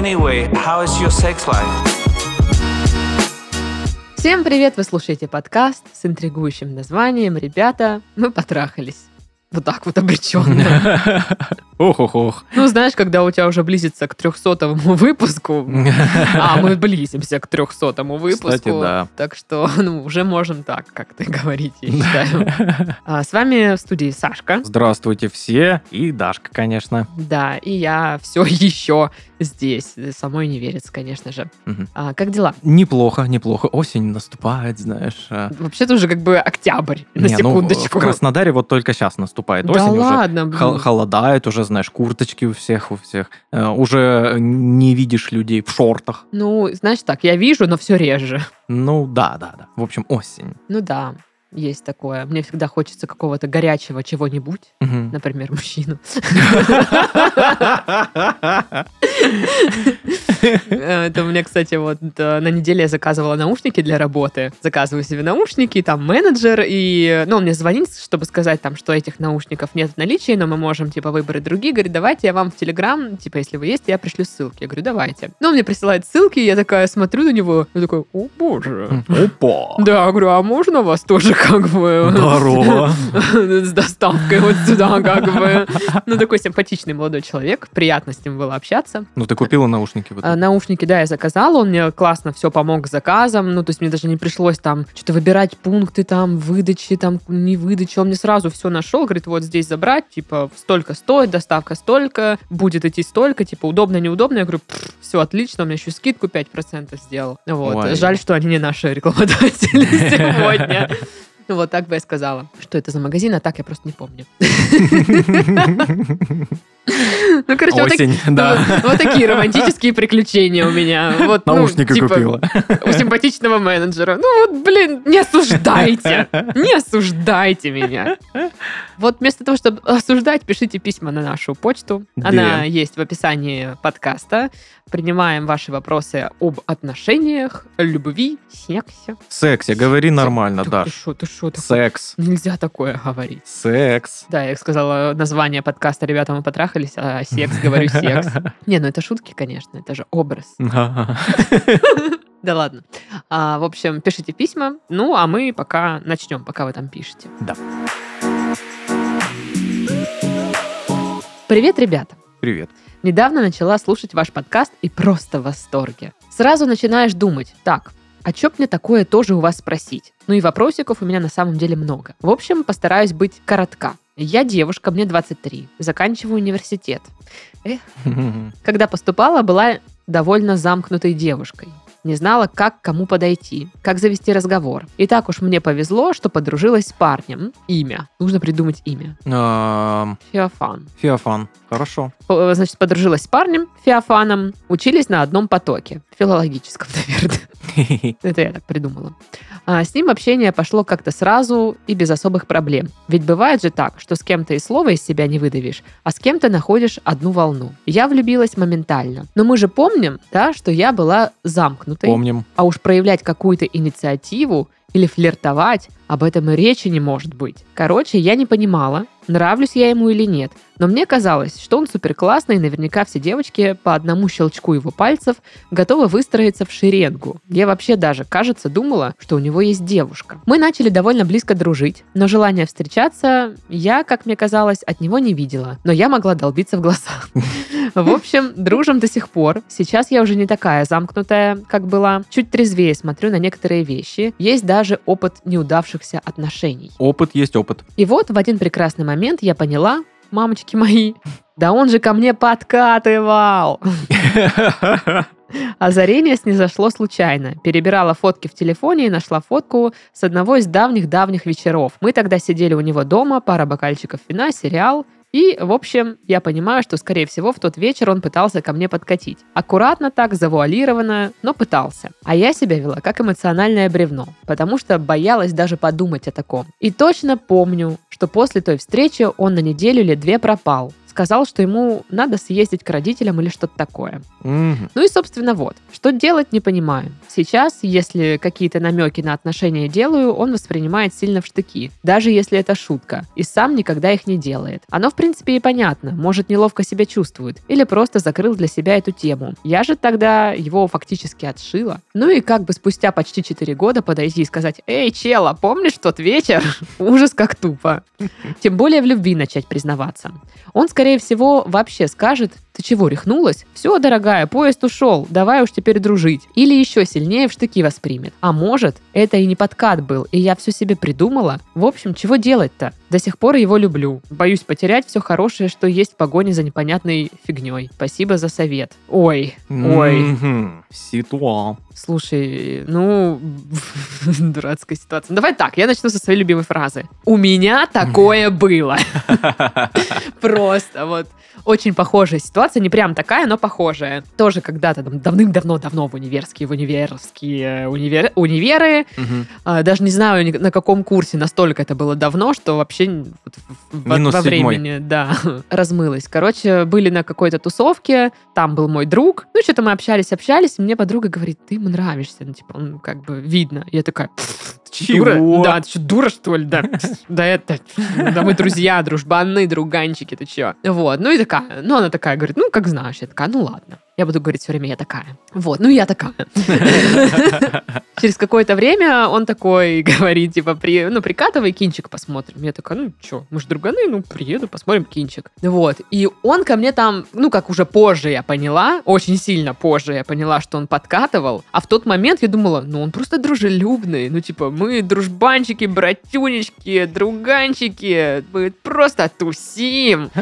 Anyway, how is your sex life? Всем привет! Вы слушаете подкаст с интригующим названием «Ребята, мы потрахались». Вот так вот обреченно. Ох, ох, ох. Ну, знаешь, когда у тебя уже близится к трехсотому выпуску, а мы близимся к трехсотому выпуску. Кстати, да. Так что ну, уже можем так как-то говорить, я считаю. А, с вами в студии Сашка. Здравствуйте все. И Дашка, конечно. Да, и я все еще здесь. Самой не верится, конечно же. Мгм. А, как дела? Неплохо, неплохо. Осень наступает, знаешь. а. Вообще-то уже как бы октябрь, на Не, ну, секундочку. в Краснодаре вот только сейчас наступает Да осень. уже ладно, блин. хол- холодает, уже, знаешь, курточки у всех, у всех. Э, Уже не видишь людей в шортах. Ну, знаешь так, я вижу, но все реже. Ну, да, да, да. В общем, осень. Ну да, есть такое. Мне всегда хочется какого-то горячего чего-нибудь. Мгм. Например, мужчину. Э, Это у меня, кстати, вот на неделе я заказывала наушники для работы. Заказываю себе наушники, там менеджер, и, ну, он мне звонит, чтобы сказать там, что этих наушников нет в наличии, но мы можем, типа, выбрать другие. Говорит, давайте я вам в Телеграм, типа, если вы есть, я пришлю ссылки. Я говорю, давайте. Ну, он мне присылает ссылки, я такая смотрю на него, и такой, о, боже. Опа! Да, говорю, а можно вас тоже как бы... Здорово. С доставкой вот сюда как бы. Ну, такой симпатичный молодой человек. Приятно с ним было общаться. Ну, ты купила наушники? вот Наушники, да, я заказала, он мне классно все помог с заказом, ну, то есть мне даже не пришлось там что-то выбирать пункты там выдачи, там не выдачи, он мне сразу все нашел, говорит, вот здесь забрать, типа, столько стоит, доставка столько, будет идти столько, типа, удобно, неудобно, я говорю, все отлично, он мне еще скидку 5% сделал. Вот, Ой. жаль, что они не наши рекламодатели сегодня. Ну, вот так бы я сказала. Что это за магазин, а так я просто не помню. Ну, короче, вот так- Осень, ну, да. вот- вот такие романтические приключения у меня. Вот, ну, Наушники типа, купила. У симпатичного менеджера. Ну вот, блин, не осуждайте. Не осуждайте меня. Вот вместо того, чтобы осуждать, пишите письма на нашу почту. Она Да. есть в описании подкаста. Принимаем ваши вопросы об отношениях, любви, сексе. Сексе, говори нормально, Даш. Ты что, ты что? Секс. Нельзя такое говорить. Секс. Да, я сказала название подкаста «Ребята, мы потрахались», а секс, говорю секс. Не, ну это шутки, конечно, это же образ. Да ладно. А, в общем, пишите письма. Ну, а мы пока начнем, пока вы там пишете. Да. Привет, ребята. Привет. Недавно начала слушать ваш подкаст и просто в восторге. Сразу начинаешь думать, так, а чё мне такое тоже у вас спросить? Ну и вопросиков у меня на самом деле много. В общем, постараюсь быть коротка. Я девушка, мне 23, заканчиваю университет. Когда поступала, была довольно замкнутой девушкой. Не знала, как к кому подойти, как завести разговор. И так уж мне повезло, что подружилась с парнем. Имя. Нужно придумать имя. Феофан. Феофан. Хорошо. Э, Значит, подружилась с парнем, Феофаном. Учились на одном потоке. Филологическом, наверное. Это я так придумала. А с ним общение пошло как-то сразу и без особых проблем. Ведь бывает же так, что с кем-то и слова из себя не выдавишь, а с кем-то находишь одну волну. Я влюбилась моментально. Но мы же помним, да, что я была замкнутой. Помним. А уж проявлять какую-то инициативу или флиртовать, об этом и речи не может быть. Короче, я не понимала, нравлюсь я ему или нет. Но мне казалось, что он супер классный, и наверняка все девочки по одному щелчку его пальцев готовы выстроиться в шеренгу. Я вообще даже, кажется, думала, что у него есть девушка. Мы начали довольно близко дружить, но желания встречаться я, как мне казалось, от него не видела. Но я могла долбиться в глаза. В общем, дружим до сих пор. Сейчас я уже не такая замкнутая, как была. Чуть трезвее смотрю на некоторые вещи. Есть даже опыт неудавшихся отношений. Опыт есть опыт. И вот в один прекрасный момент я поняла, мамочки мои, да он же ко мне подкатывал. Озарение снизошло случайно. Перебирала фотки в телефоне и нашла фотку с одного из давних-давних вечеров. Мы тогда сидели у него дома, пара бокальчиков вина, сериал. И, в общем, я понимаю, что, скорее всего, в тот вечер он пытался ко мне подкатить. Аккуратно так, завуалированно, но пытался. А я себя вела как эмоциональное бревно, потому что боялась даже подумать о таком. И точно помню, что после той встречи он на неделю или две пропал. Сказал, что ему надо съездить к родителям или что-то такое. Мгм. Ну и, собственно, вот. Что делать, не понимаю. Сейчас, если какие-то намеки на отношения делаю, он воспринимает сильно в штыки. Даже если это шутка. И сам никогда их не делает. Оно, в принципе, и понятно. Может, неловко себя чувствует. Или просто закрыл для себя эту тему. Я же тогда его фактически отшила. Ну и как бы спустя почти 4 года подойти и сказать, «Эй, чела, помнишь тот вечер?» Ужас как тупо. Тем более в любви начать признаваться. Он, скорее всего, вообще скажет, ты чего, рехнулась? Все, дорогая, поезд ушел, давай уж теперь дружить. Или еще сильнее в штыки воспримет. А может, это и не подкат был, и я все себе придумала? В общем, чего делать-то? До сих пор его люблю. Боюсь потерять все хорошее, что есть в погоне за непонятной фигней. Спасибо за совет. Ой, ой. Мгм. Ситуал. Слушай, ну, дурацкая ситуация. Давай так, я начну со своей любимой фразы. У меня такое было. Просто вот очень похожая ситуация, не прям такая, но похожая. Тоже когда-то там давным-давно-давно в универские, в универские универ, универы, Мгм. а, даже не знаю на каком курсе, настолько это было давно, что вообще вот во седьмой. времени, да, размылось. Короче, были на какой-то тусовке, там был мой друг, ну, что-то мы общались, общались, и мне подруга говорит, ты ему нравишься, ну, типа, он как бы видно. Я такая, «Пф, дура? Чего? Да, ты что, дура, что ли? Да, да это, да мы друзья, дружбаны, друганчики, ты чё? Вот, ну и такая, ну, она такая говорит, ну, как знаешь, я такая, ну, ладно. Я буду говорить все время, я такая. Вот, ну, я такая. Через какое-то время он такой говорит, типа, при, ну, прикатывай, кинчик посмотрим. Я такая, ну, что, мы же друганы, ну, приеду, посмотрим кинчик. Вот, и он ко мне там, ну, как уже позже я поняла, очень сильно позже я поняла, что он подкатывал, а в тот момент я думала, ну, он просто дружелюбный, ну, типа, мы дружбанчики, братюнечки, друганчики, мы просто тусим.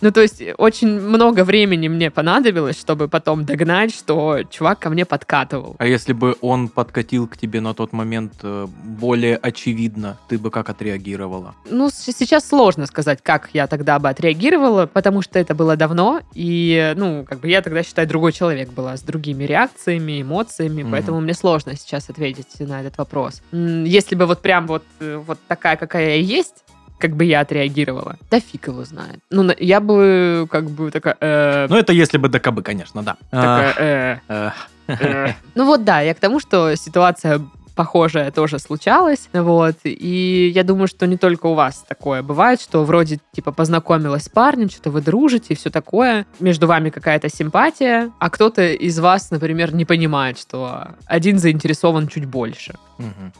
Ну, то есть, очень много времени мне понадобилось, чтобы потом догнать, что чувак ко мне подкатывал. А если бы он подкатил к тебе на тот момент э, более очевидно, ты бы как отреагировала? Ну, сейчас сложно сказать, как я тогда бы отреагировала, потому что это было давно, и, ну, как бы я тогда, считай, другой человек была, с другими реакциями, эмоциями, Мгм. поэтому мне сложно сейчас ответить на этот вопрос. Если бы вот прям вот, э, вот такая, какая я есть, как бы я отреагировала? Да фиг его знает. Ну, я бы как бы такая... э, Ну, это если бы ДКБ, конечно, да. такая, э, э. Ну вот да, я к тому, что ситуация похожая тоже случалась, вот, и я думаю, что не только у вас такое бывает, что вроде, типа, познакомилась с парнем, что-то вы дружите и все такое, между вами какая-то симпатия, а кто-то из вас, например, не понимает, что один заинтересован чуть больше.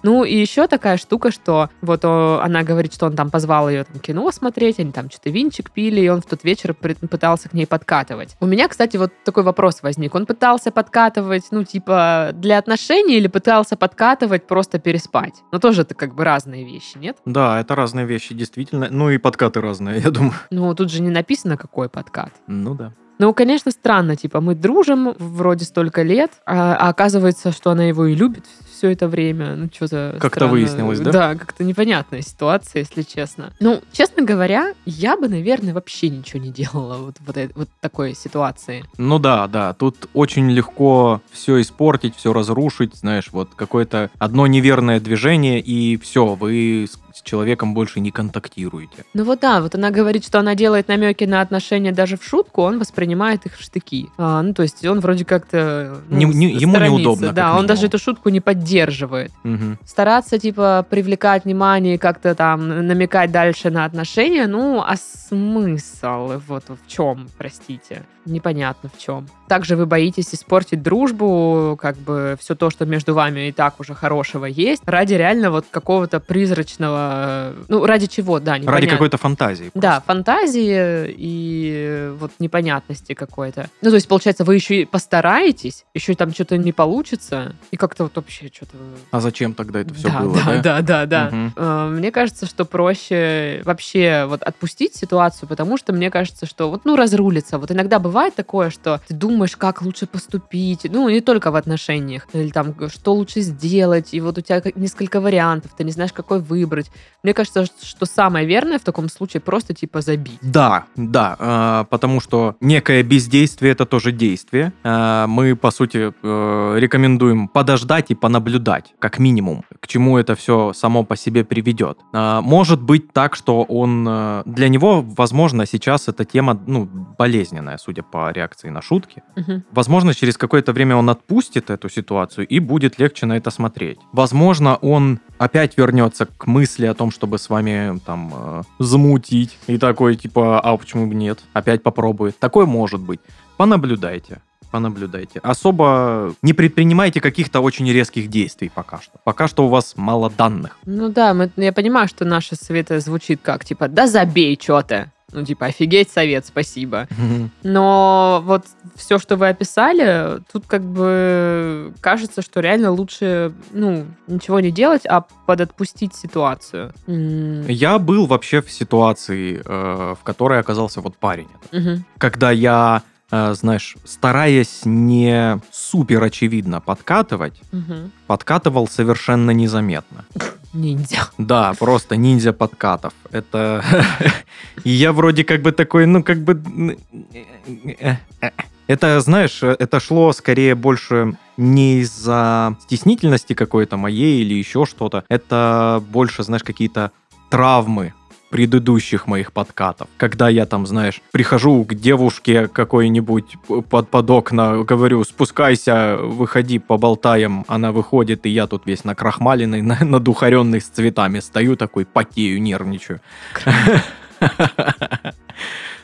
Ну и еще такая штука, что вот о, она говорит, что он там позвал ее там кино смотреть, они там что-то винчик пили, и он в тот вечер пытался к ней подкатывать. У меня, кстати, вот такой вопрос возник. Он пытался подкатывать, ну типа для отношений или пытался подкатывать просто переспать? Ну тоже это как бы разные вещи, нет? Да, это разные вещи, действительно. Ну и подкаты разные, я думаю. Ну тут же не написано, какой подкат. Ну да. Ну, конечно, странно, типа, мы дружим вроде столько лет, а, а оказывается, что она его и любит все это время. Ну, что-то Как-то выяснилось, да? Да, как-то непонятная ситуация, если честно. Ну, честно говоря, я бы, наверное, вообще ничего не делала вот, вот, вот такой ситуации. Ну да, да, тут очень легко все испортить, все разрушить, знаешь, вот какое-то одно неверное движение, и все, вы с человеком больше не контактируете. Ну вот да, вот она говорит, что она делает намеки на отношения даже в шутку, он воспринимает их в штыки. А, ну, то есть он вроде как-то... ну, Не- не- ему сторонится. неудобно, Да, он даже эту шутку не поддерживает. Мгм. стараться, типа, привлекать внимание, и как-то там намекать дальше на отношения, ну, а смысл вот в чем, простите? Непонятно в чем. Также вы боитесь испортить дружбу, как бы все то, что между вами и так уже хорошего есть, ради реально вот какого-то призрачного... Ну, ради чего, да, Ради непонятно. какой-то фантазии. Да, фантазии и вот непонятности какой-то. Ну, то есть, получается, вы еще и постараетесь, еще там что-то не получится, и как-то вот вообще что-то... А зачем тогда это все да, было? да, да, да, да. Мгм. Э, Мне кажется, что проще вообще вот отпустить ситуацию, потому что мне кажется, что вот, ну, разрулится. Вот иногда бывает такое, что ты думаешь, как лучше поступить, ну, не только в отношениях, или там, что лучше сделать, и вот у тебя несколько вариантов, ты не знаешь, какой выбрать. Мне кажется, что самое верное в таком случае просто, типа, забить. Да, да, э, потому что некое бездействие это тоже действие. Э, мы, по сути, э, рекомендуем подождать и понаблюдать, как минимум. к чему это все само по себе приведет. А, может быть так, что он... э, Для него, возможно, сейчас эта тема, ну, болезненная, судя по реакции на шутки. Мгм. Возможно, через какое-то время он отпустит эту ситуацию и будет легче на это смотреть. Возможно, он опять вернется к мысли о том, чтобы с вами там э, замутить. И такой, типа, а почему бы нет? Опять попробует. Такое может быть. Понаблюдайте. Понаблюдайте. Особо не предпринимайте каких-то очень резких действий пока что. Пока что у вас мало данных. Ну да, мы- я понимаю, что наши советы звучит как, типа, да забей, что ты. Ну, типа, офигеть совет, спасибо. Но вот все, что вы описали, тут как бы кажется, что реально лучше, ну, ничего не делать, а подотпустить ситуацию. Я был вообще в ситуации, э, в которой оказался вот парень. мгм. когда я, знаешь, стараясь не супер очевидно подкатывать, Мгм. подкатывал совершенно незаметно. Ниндзя. Да, просто ниндзя подкатов. Это... И я вроде как бы такой, ну, как бы... Это, знаешь, это шло скорее больше не из-за стеснительности какой-то моей или еще что-то. Это больше, знаешь, какие-то травмы предыдущих моих подкатов. Когда я там, знаешь, прихожу к девушке какой-нибудь под, под окна, говорю, спускайся, выходи, поболтаем. Она выходит, и я тут весь накрахмаленный, на- надухаренный с цветами стою такой, потею, нервничаю.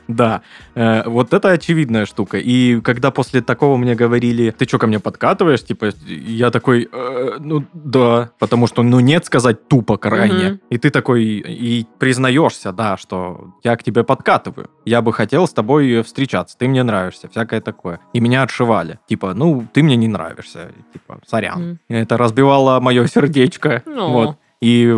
Да, э, вот это очевидная штука. И когда после такого мне говорили, ты что ко мне подкатываешь, типа, я такой, «Э, ну да, потому что, ну нет сказать тупо крайне. Мгм. И ты такой, и признаешься, да, что я к тебе подкатываю. Я бы хотел с тобой встречаться, ты мне нравишься, всякое такое. И меня отшивали. Типа, ну, ты мне не нравишься, типа, сорян. Мгм. Это разбивало мое сердечко. Ну. Вот. И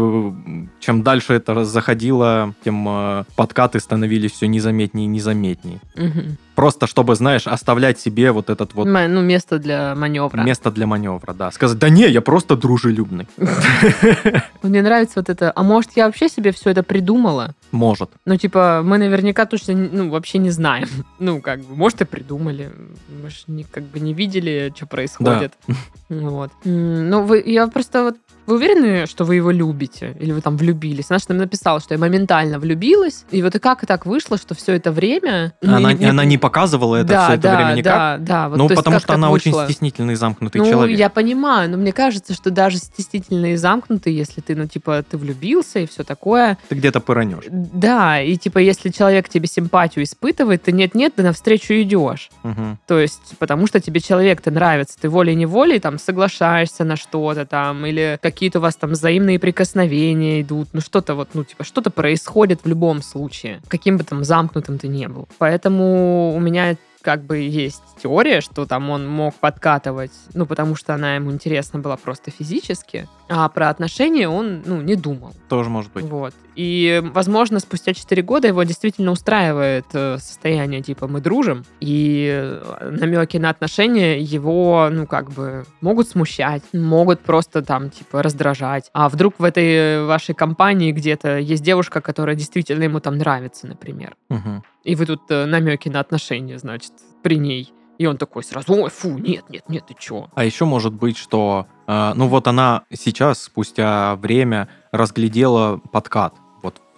чем дальше это заходило, тем э, подкаты становились все незаметнее и незаметнее. Мгм. Просто чтобы, знаешь, оставлять себе вот этот вот Ну, место для маневра. место для маневра, да. Сказать, да не, я просто дружелюбный. Мне нравится вот это. А может, я вообще себе все это придумала? Может. Ну, типа, мы наверняка точно, ну, вообще не знаем. Ну, как бы, может, и придумали. Мы же не, как бы не видели, что происходит. Вот. М, Ну, вы, я просто вот вы уверены, что вы его любите? Или вы там влюбились? Она же нам написала, что я моментально влюбилась. И вот и как так вышло, что все это время... ну, Она, она не показывала это да, все это да, время никак. Да, да. вот, ну, потому что она очень вышло? стеснительный, замкнутый Ну, человек. я понимаю, но мне кажется, что даже стеснительный и замкнутый, если ты, ну, типа, ты влюбился и все такое, Ты где-то пыранешь. да, и типа, если человек тебе симпатию испытывает, ты нет-нет, ты навстречу идешь. Мгм. То есть, потому что тебе человек-то нравится, ты волей-неволей там соглашаешься на что-то там, или какие-то у вас там взаимные прикосновения идут, ну что-то вот, ну типа, что-то происходит в любом случае, каким бы там замкнутым ты не был. Поэтому у меня как бы есть теория, что там он мог подкатывать, ну, потому что она ему интересна была просто физически, а про отношения он, ну, не думал. Тоже может быть. Вот. И, возможно, спустя 4 года его действительно устраивает э, состояние типа «мы дружим», и намеки на отношения его, ну, как бы, могут смущать, могут просто там, типа, раздражать. А вдруг в этой вашей компании где-то есть девушка, которая действительно ему там нравится, например. Мгм. И вы тут э, намеки на отношения, значит, при ней. И он такой сразу, ой, фу, нет, нет, нет, ты чё? А еще может быть, что, э, ну вот она сейчас, спустя время, разглядела подкат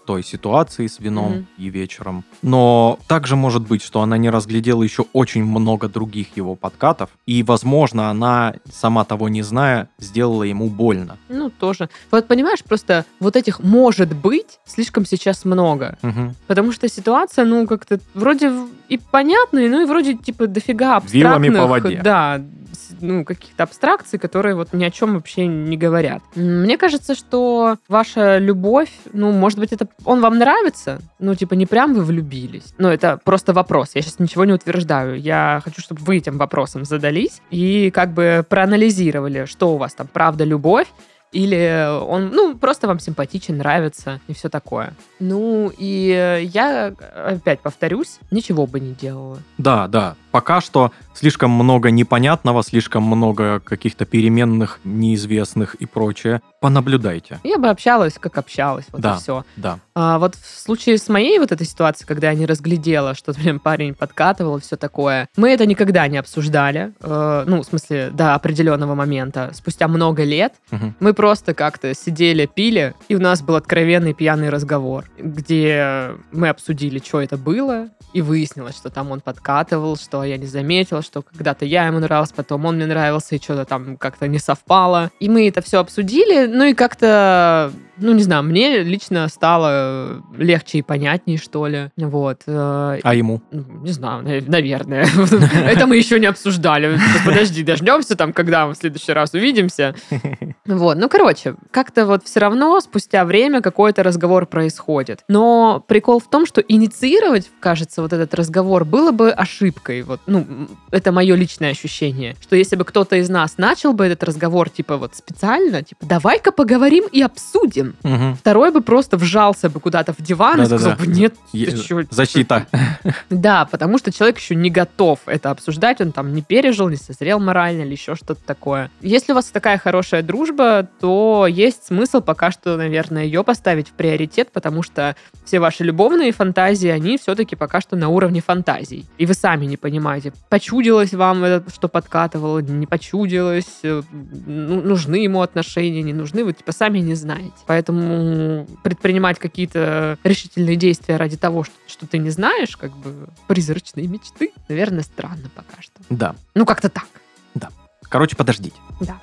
той ситуации с вином Мгм. и вечером. Но также может быть, что она не разглядела еще очень много других его подкатов, и, возможно, она, сама того не зная, сделала ему больно. Ну, тоже. Вот понимаешь, просто вот этих «может быть» слишком сейчас много. Мгм. Потому что ситуация, ну, как-то вроде и понятная, ну, и вроде, типа, дофига Вилами абстрактных. по воде. Да, ну, каких-то абстракций, которые вот ни о чем вообще не говорят. Мне кажется, что ваша любовь, ну, может быть, это он вам нравится, ну, типа, не прям вы влюбились. Ну, это просто вопрос. Я сейчас ничего не утверждаю. Я хочу, чтобы вы этим вопросом задались и как бы проанализировали, что у вас там, правда, любовь, или он, ну, просто вам симпатичен, нравится и все такое. Ну, и я, опять повторюсь, ничего бы не делала. Да, да. Пока что слишком много непонятного, слишком много каких-то переменных, неизвестных и прочее. Понаблюдайте. Я бы общалась, как общалась, вот Да. и все. Да. А вот в случае с моей вот этой ситуацией, когда я не разглядела, что блин, парень подкатывал и все такое, мы это никогда не обсуждали. Э, ну, в смысле, до определенного момента. Спустя много лет Мгм. мы просто как-то сидели, пили, и у нас был откровенный пьяный разговор, где мы обсудили, что это было, и выяснилось, что там он подкатывал, что я не заметила, что когда-то я ему нравилась, потом он мне нравился, и что-то там как-то не совпало. И мы это все обсудили, ну и как-то, ну не знаю, мне лично стало легче и понятнее, что ли. Вот. э, А ему? ну, Не знаю, нав- наверное. Это мы еще не обсуждали. Подожди, дождемся там, когда мы в следующий раз увидимся. Вот, ну, короче, как-то вот все равно спустя время какой-то разговор происходит. Но прикол в том, что инициировать, кажется, вот этот разговор было бы ошибкой. Вот, ну, это мое личное ощущение, что если бы кто-то из нас начал бы этот разговор, типа, вот специально, типа, давай-ка поговорим и обсудим. Мгм. Второй бы просто вжался бы куда-то в диван и Да-да-да. сказал бы, нет, Е- ты чё, Защита. да, потому что человек еще не готов это обсуждать, он там не пережил, не созрел морально или еще что-то такое. Если у вас такая хорошая дружба, то есть смысл пока что, наверное, ее поставить в приоритет, потому что все ваши любовные фантазии, они все-таки пока что на уровне фантазий. И вы сами не понимаете, почудилось вам это, что подкатывало, не почудилось, э, ну, нужны ему отношения, не нужны, вы типа сами не знаете. Поэтому предпринимать какие-то решительные действия ради того, что, что ты не знаешь, как бы призрачные мечты, наверное, странно пока что. Да. Ну, как-то так. Короче, подождите. Да.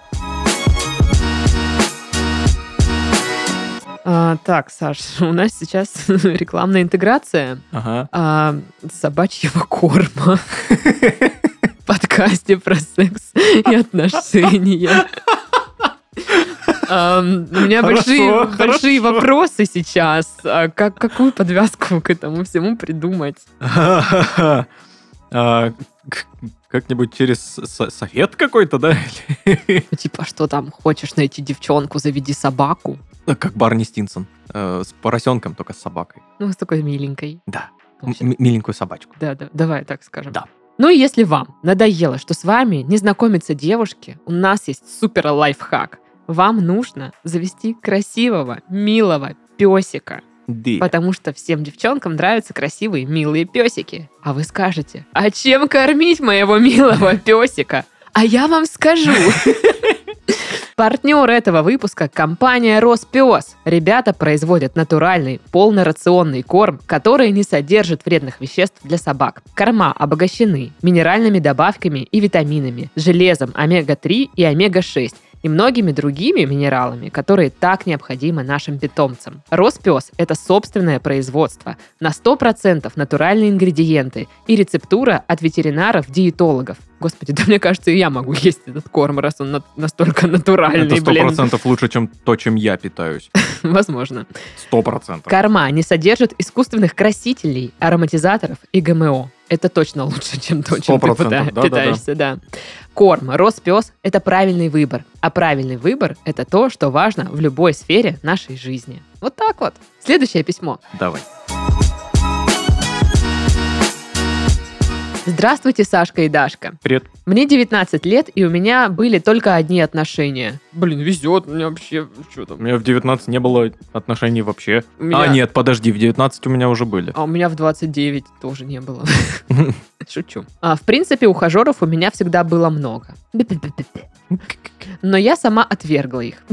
А, так, Саш, у нас сейчас рекламная интеграция Ага. а, собачьего корма в подкасте про секс и отношения. У меня Хорошо, большие, большие вопросы сейчас. А как, какую подвязку к этому всему придумать? А, Как-нибудь через со- совет какой-то, да? Типа, что там, хочешь найти девчонку, заведи собаку? Как Барни Стинсон. э, С поросенком, только с собакой. Ну, с такой миленькой. Да. М- Миленькую собачку. Да, да, давай так скажем. Да. Ну и если вам надоело, что с вами не знакомятся девушки, у нас есть супер лайфхак. Вам нужно завести красивого, милого песика. Да. Потому что всем девчонкам нравятся красивые, милые песики. А вы скажете, а чем кормить моего милого песика? А я вам скажу. Партнер этого выпуска – компания «Роспес». Ребята производят натуральный, полнорационный корм, который не содержит вредных веществ для собак. Корма обогащены минеральными добавками и витаминами, железом омега-3 и омега-6 и многими другими минералами, которые так необходимы нашим питомцам. Роспес – это собственное производство, на 100% натуральные ингредиенты и рецептура от ветеринаров-диетологов. Господи, да мне кажется, и я могу есть этот корм, раз он на- настолько натуральный, Это сто процентов лучше, чем то, чем я питаюсь. Возможно. Сто процентов. Корма не содержит искусственных красителей, ароматизаторов и ГМО. Это точно лучше, чем то, чем ты 100%, пита- да-да-да. питаешься, да. Корм, Роспес – это правильный выбор. А правильный выбор – это то, что важно в любой сфере нашей жизни. Вот так вот. Следующее письмо. Давай. Здравствуйте, Сашка и Дашка. Привет. Мне 19 лет, и у меня были только одни отношения. Блин, везет мне вообще. Что У там? меня в 19 не было отношений вообще. У меня- А, нет, подожди, в 19 у меня уже были. А у меня в 29 тоже не было. Шучу. А, в принципе, ухажеров у меня всегда было много. Но я сама отвергла их.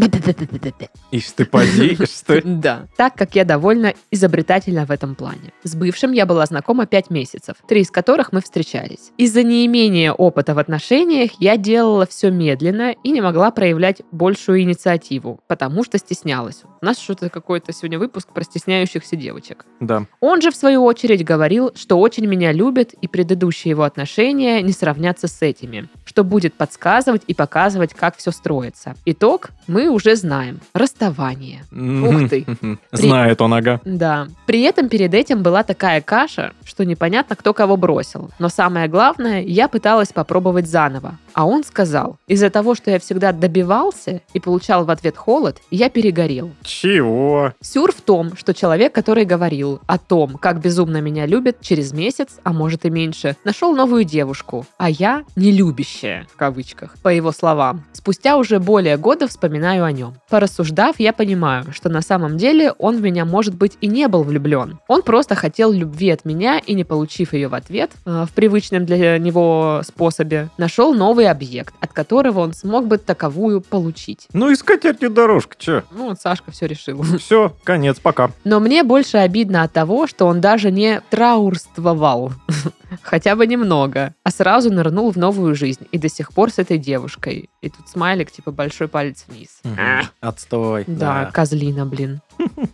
Ишь ты поди, ты. Да, так как я довольно изобретательна в этом плане. С бывшим я была знакома 5 месяцев, три из которых мы встречались. Из-за неимения опыта в отношениях я делала все медленно и не могла проявлять большую инициативу, потому что стеснялась. У нас что-то какой-то сегодня выпуск про стесняющихся девочек. Да. Он же, в свою очередь, говорил, что очень меня любит, и предыдущие его отношения не сравнятся с этими, что будет подсказывать и показывать рассказывать, как все строится. Итог мы уже знаем. Расставание. Ух ты. Знает он, ага. Да. При этом перед этим была такая каша, что непонятно, кто кого бросил. Но самое главное, я пыталась попробовать заново. А он сказал, из-за того, что я всегда добивался и получал в ответ холод, я перегорел. Чего? Сюр в том, что человек, который говорил о том, как безумно меня любят, через месяц, а может и меньше, нашел новую девушку, а я не любящая, в кавычках, по его словам. Спустя уже более года вспоминаю о нем. Порассуждав, я понимаю, что на самом деле он в меня, может быть, и не был влюблен. Он просто хотел любви от меня и, не получив ее в ответ, э, в привычном для него способе, нашел новый объект, от которого он смог бы таковую получить. Ну и скатертью дорожка, чё? Ну, вот Сашка все решил. Все, конец, пока. Но мне больше обидно от того, что он даже не траурствовал, хотя бы немного, а сразу нырнул в новую жизнь и до сих пор с этой девушкой. И тут смайлик, типа большой палец вниз. А, Отстой. Да, козлина, блин.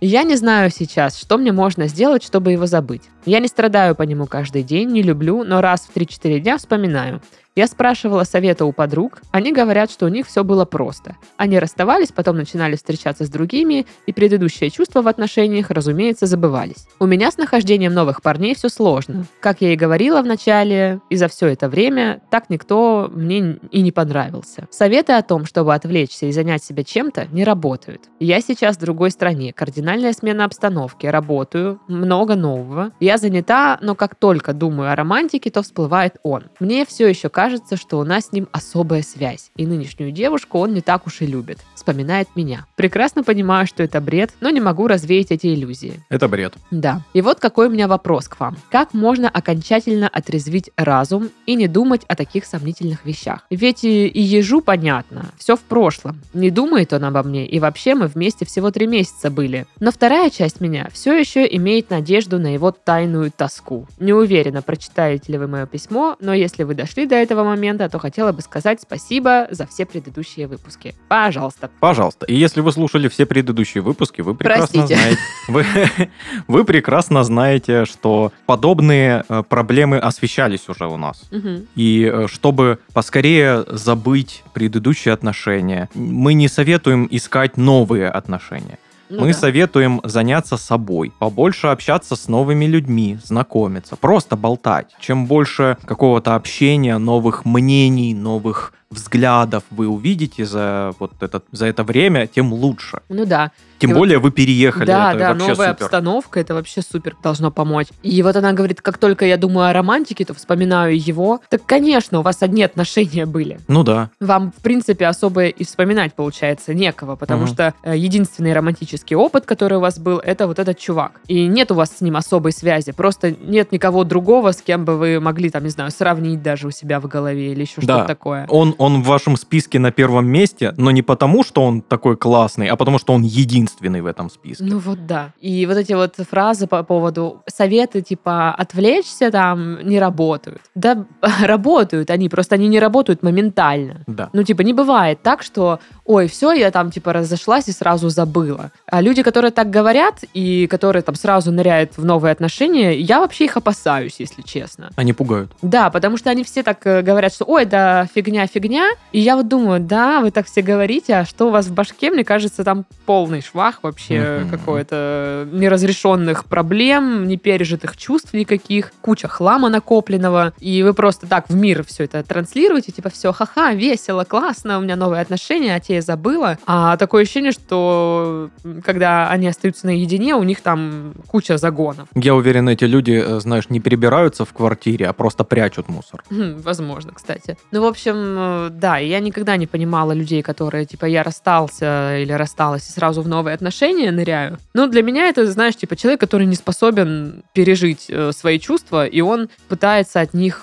Я не знаю сейчас, что мне можно сделать, чтобы его забыть. Я не страдаю по нему каждый день, не люблю, но раз в 3-4 дня вспоминаю. Я спрашивала совета у подруг, они говорят, что у них все было просто. Они расставались, потом начинали встречаться с другими, и предыдущие чувства в отношениях, разумеется, забывались. У меня с нахождением новых парней все сложно. Как я и говорила в начале, и за все это время так никто мне и не понравился. Советы о том, чтобы отвлечься и занять себя чем-то, не работают. Я сейчас в другой стране, кардинальная смена обстановки, работаю, много нового. Я занята, но как только думаю о романтике, то всплывает он. Мне все еще кажется, что у нас с ним особая связь, и нынешнюю девушку он не так уж и любит. Вспоминает меня. Прекрасно понимаю, что это бред, но не могу развеять эти иллюзии. Это бред. Да. И вот какой у меня вопрос к вам. Как можно окончательно отрезвить разум и не думать о таких сомнительных вещах? Ведь и, и ежу понятно, все в прошлом. Не думает он обо мне, и вообще мы вместе всего три месяца были. Но вторая часть меня все еще имеет надежду на его тайную тоску. Не уверена, прочитаете ли вы мое письмо, но если вы дошли до этого момента, то хотела бы сказать спасибо за все предыдущие выпуски. Пожалуйста. Пожалуйста. И если вы слушали все предыдущие выпуски, вы прекрасно Простите. знаете, вы, вы прекрасно знаете, что подобные э, проблемы освещались уже у нас. Мгм. И э, чтобы поскорее забыть предыдущие отношения, мы не советуем искать новые отношения. Ну Мы да. советуем заняться собой, побольше общаться с новыми людьми, знакомиться, просто болтать. Чем больше какого-то общения, новых мнений, новых взглядов вы увидите за вот этот за это время, тем лучше. Ну да. Тем И вот- более вы переехали, Да, это да, вообще новая супер. обстановка, это вообще супер должно помочь. И вот она говорит, как только я думаю о романтике, то вспоминаю его. Так, конечно, у вас одни отношения были. Ну да. Вам, в принципе, особо и вспоминать, получается, некого, потому Мгм. что э, единственный романтический опыт, который у вас был, это вот этот чувак. И нет у вас с ним особой связи, просто нет никого другого, с кем бы вы могли, там, не знаю, сравнить даже у себя в голове или еще Да. что-то такое. Он, он в вашем списке на первом месте, но не потому, что он такой классный, а потому, что он единственный в этом списке. Ну вот да. И вот эти вот фразы по поводу советы типа отвлечься там не работают. Да, работают они, просто они не работают моментально. Да. Ну, типа, не бывает так, что, ой, все, я там, типа, разошлась и сразу забыла. А люди, которые так говорят и которые там сразу ныряют в новые отношения, я вообще их опасаюсь, если честно. Они пугают. Да, потому что они все так э, говорят, что, ой, да, фигня, фигня. И я вот думаю, да, вы так все говорите, а что у вас в башке, мне кажется, там полный швах вообще Мгм. какой-то неразрешенных проблем, непережитых чувств никаких, куча хлама накопленного. И вы просто так в мир все это транслируете, типа, все, ха-ха, весело, классно, у меня новые отношения, а те я забыла. А такое ощущение, что когда они остаются наедине, у них там куча загонов. Я уверен, эти люди, э, знаешь, не перебираются в квартире, а просто прячут мусор. Хм, Возможно, кстати. Ну, в общем, э, да, я никогда не понимала людей, которые, типа, я расстался или рассталась и сразу в новые отношения ныряю. Ну, для меня это, знаешь, типа, человек, который не способен пережить э, свои чувства, и он пытается от них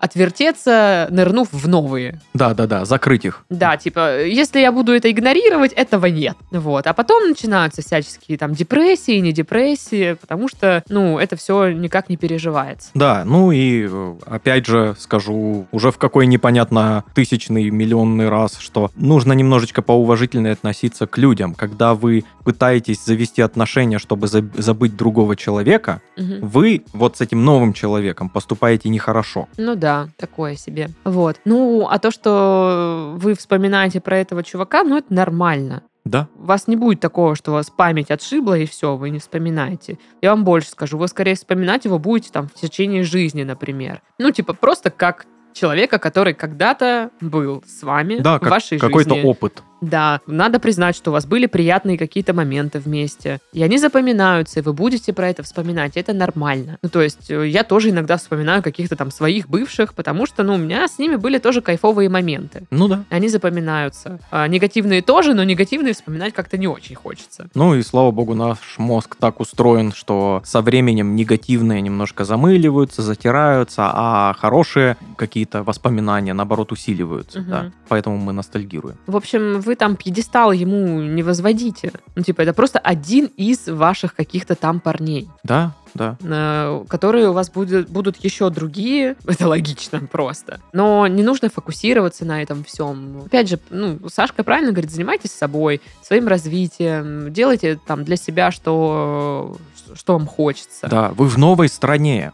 отвертеться, нырнув в новые. Да-да-да, закрыть их. Да, типа, если я буду это игнорировать, этого нет. Вот. А потом начинаются всяческие там депрессии, не депрессии, потому что, ну, это все никак не переживается. Да, ну и э, опять же скажу уже в какой непонятно тысячный, миллионный раз, что нужно немножечко поуважительнее относиться к людям. Когда вы пытаетесь завести отношения, чтобы заб- забыть другого человека, Мгм. вы вот с этим новым человеком поступаете нехорошо. Ну да. Да, такое себе. Вот. Ну, а то, что вы вспоминаете про этого чувака, ну, это нормально. Да, У вас не будет такого, что у вас память отшибла, и все, вы не вспоминаете. Я вам больше скажу, вы скорее вспоминать его будете там в течение жизни, например. Ну, типа, просто как человека, который когда-то был с вами да, в как вашей какой-то жизни. опыт. Да, надо признать, что у вас были приятные какие-то моменты вместе. И они запоминаются, и вы будете про это вспоминать. и Это нормально. Ну, то есть, э, я тоже иногда вспоминаю каких-то там своих бывших, потому что, ну, у меня с ними были тоже кайфовые моменты. Ну да. Они запоминаются. А, негативные тоже, но негативные вспоминать как-то не очень хочется. Ну и слава богу, наш мозг так устроен, что со временем негативные немножко замыливаются, затираются, а хорошие какие-то воспоминания, наоборот, усиливаются. Мгм. Да. Поэтому мы ностальгируем. В общем, вы там пьедестал ему не возводите. Ну, типа, это просто один из ваших каких-то там парней. Да, да. э, которые у вас будет, будут еще другие. Это логично просто. Но не нужно фокусироваться на этом всем. Опять же, ну, Сашка правильно говорит, занимайтесь собой, своим развитием, делайте там для себя, что, что вам хочется. Да, вы в новой стране.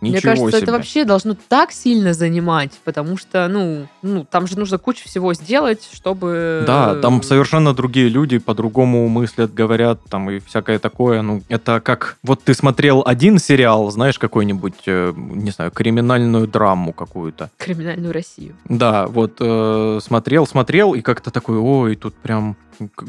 Воу. Мне Ничего кажется, себе. это вообще должно так сильно занимать, потому что, ну, ну, там же нужно кучу всего сделать, чтобы... Да, там совершенно другие люди по-другому мыслят, говорят, там и всякое такое. Ну, это как... Вот ты смотрел один сериал, знаешь, какой-нибудь, э, не знаю, криминальную драму какую-то. Криминальную Россию. Да, вот э, смотрел, смотрел, и как-то такой, ой, тут прям...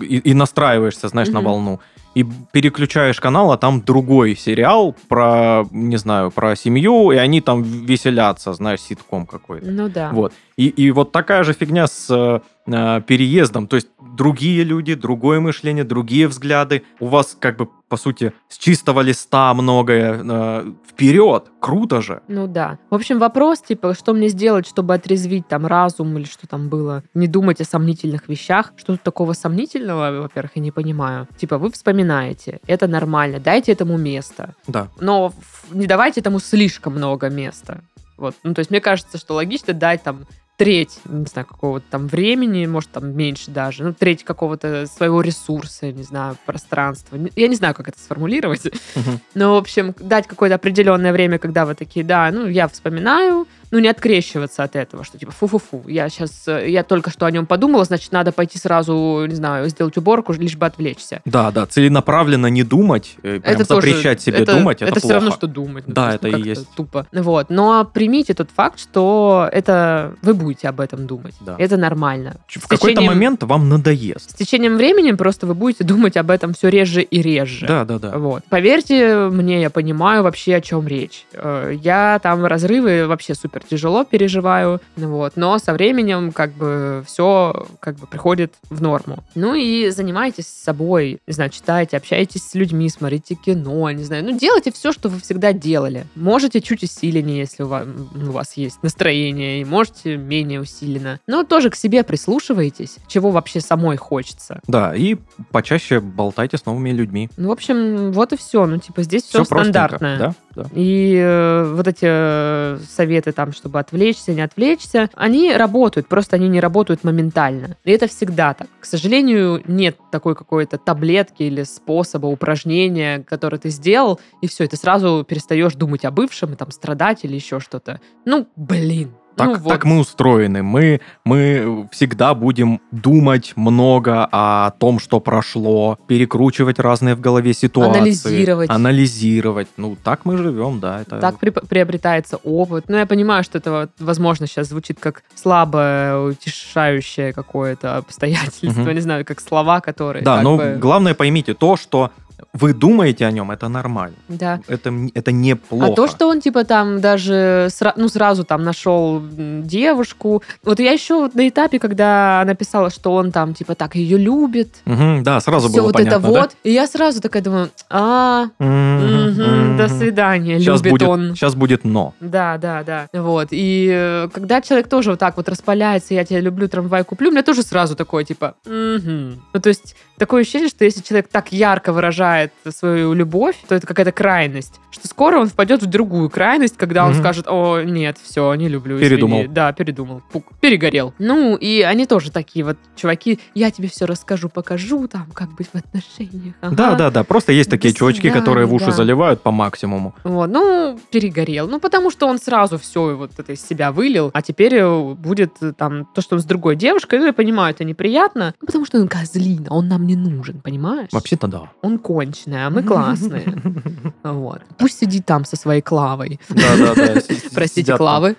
И, и настраиваешься, знаешь, на Мгм. волну. И переключаешь канал, а там другой сериал про, не знаю, про семью, и они там веселятся, знаешь, ситком какой-то. Ну да. Вот. И, и вот такая же фигня с э, переездом. То есть другие люди, другое мышление, другие взгляды. У вас как бы, по сути, с чистого листа многое э, вперед. Круто же. Ну да. В общем, вопрос, типа, что мне сделать, чтобы отрезвить там разум или что там было? Не думать о сомнительных вещах. Что тут такого сомнительного, во-первых, я не понимаю. Типа, вы вспоминаете, это нормально, дайте этому место. Да. Но не давайте этому слишком много места. Вот. Ну, то есть мне кажется, что логично дать там треть, не знаю, какого-то там времени, может, там меньше даже, ну, треть какого-то своего ресурса, не знаю, пространства. Я не знаю, как это сформулировать. Мгм. Ну, в общем, дать какое-то определенное время, когда вы такие, да, ну, я вспоминаю, ну, не открещиваться от этого, что типа, фу-фу-фу, я сейчас, я только что о нем подумала, значит, надо пойти сразу, не знаю, сделать уборку, лишь бы отвлечься. Да, да, целенаправленно не думать, э, прям тоже- запрещать себе думать, это, все равно, плохо. что думать. ну, Да, то есть, ну, это и есть. Тупо. Вот. Но примите тот факт, что это вы будете об этом думать. Да. Это нормально. В С какой-то течением- момент вам надоест. С течением времени просто вы будете думать об этом все реже и реже. Да, да, да. Вот. Поверьте мне, я понимаю вообще, о чем речь. Э, Я там разрывы вообще супер тяжело переживаю, вот, но со временем как бы все как бы приходит в норму. Ну и занимайтесь собой, не знаю, читайте, общайтесь с людьми, смотрите кино, не знаю, ну делайте все, что вы всегда делали. Можете чуть усиленнее, если у вас, у вас есть настроение, и можете менее усиленно. Но тоже к себе прислушивайтесь, чего вообще самой хочется. Да, и почаще болтайте с новыми людьми. Ну, в общем, вот и все. Ну, типа, здесь все, Все стандартное. Да, да. И э, вот эти э, советы там, чтобы отвлечься, не отвлечься, они работают, просто они не работают моментально. И это всегда так. К сожалению, нет такой какой-то таблетки или способа, упражнения, который ты сделал, и все, и ты сразу перестаешь думать о бывшем, и там страдать или еще что-то. Ну, блин. Так, ну, вот. так мы устроены. Мы, мы всегда будем думать много о том, что прошло, перекручивать разные в голове ситуации. Анализировать. Анализировать. Ну, так мы живем, да. Это... Так при- приобретается опыт. Ну, я понимаю, что это, возможно, сейчас звучит как слабое, утешающее какое-то обстоятельство. Мгм. Не знаю, как слова, которые... Да, но бы- главное поймите, то, что вы думаете о нем, это нормально. Да. Это, это неплохо. А то, что он, типа, там даже, сра- ну, сразу там нашел девушку. Вот я еще вот на этапе, когда она писала, что он там, типа, так ее любит. Мгм, да, сразу все было вот понятно, это вот. И я сразу такая думаю, а, да? До свидания, Сейчас любит будет, он. Сейчас будет но. Да, да, да. Вот. И э, когда человек тоже вот так вот распаляется, я тебя люблю, трамвай куплю, у меня тоже сразу такое, типа. Ну, то есть, такое ощущение, что если человек так ярко выражает выражает свою любовь, то это какая-то крайность. Что скоро он впадет в другую крайность, когда он Мгм. скажет, о, нет, все, не люблю. извини». Передумал. Да, передумал. Пук, перегорел. Ну, и они тоже такие вот чуваки, я тебе все расскажу, покажу, там, как быть в отношениях. ага». Да, да, да. Просто есть такие чувачки, которые в уши да. заливают по максимуму. Вот, ну, перегорел. Ну, потому что он сразу все вот это из себя вылил, а теперь э, будет э, там то, что он с другой девушкой, ну, я понимаю, это неприятно, ну, потому что он козлина, он нам не нужен, понимаешь? Вообще-то да. Он конченый, а мы классные. Вот. Пусть сидит там со своей Клавой. Да, да, да. Простите, Клавы.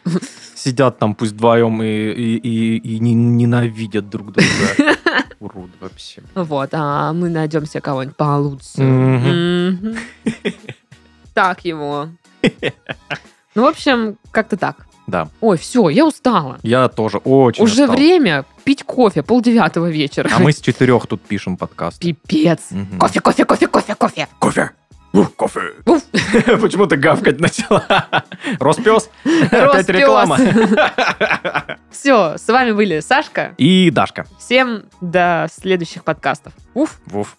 Сидят там пусть вдвоем и, и, и, и не- ненавидят друг друга. Урод вообще. Вот, а мы найдем себе кого-нибудь получше. Так его. Ну, в общем, как-то так. Да, Ой, все, я устала. я тоже очень Уже устал. время пить кофе, полдевятого вечера. А мы с четырех тут пишем подкаст. Пипец. Мгм. Кофе, кофе, кофе, кофе, кофе. Кофе! Ух, кофе! Уф. Почему ты гавкать начала? Роспес? Опять реклама. Все, с вами были Сашка. И Дашка. Всем до следующих подкастов. Уф. Вов.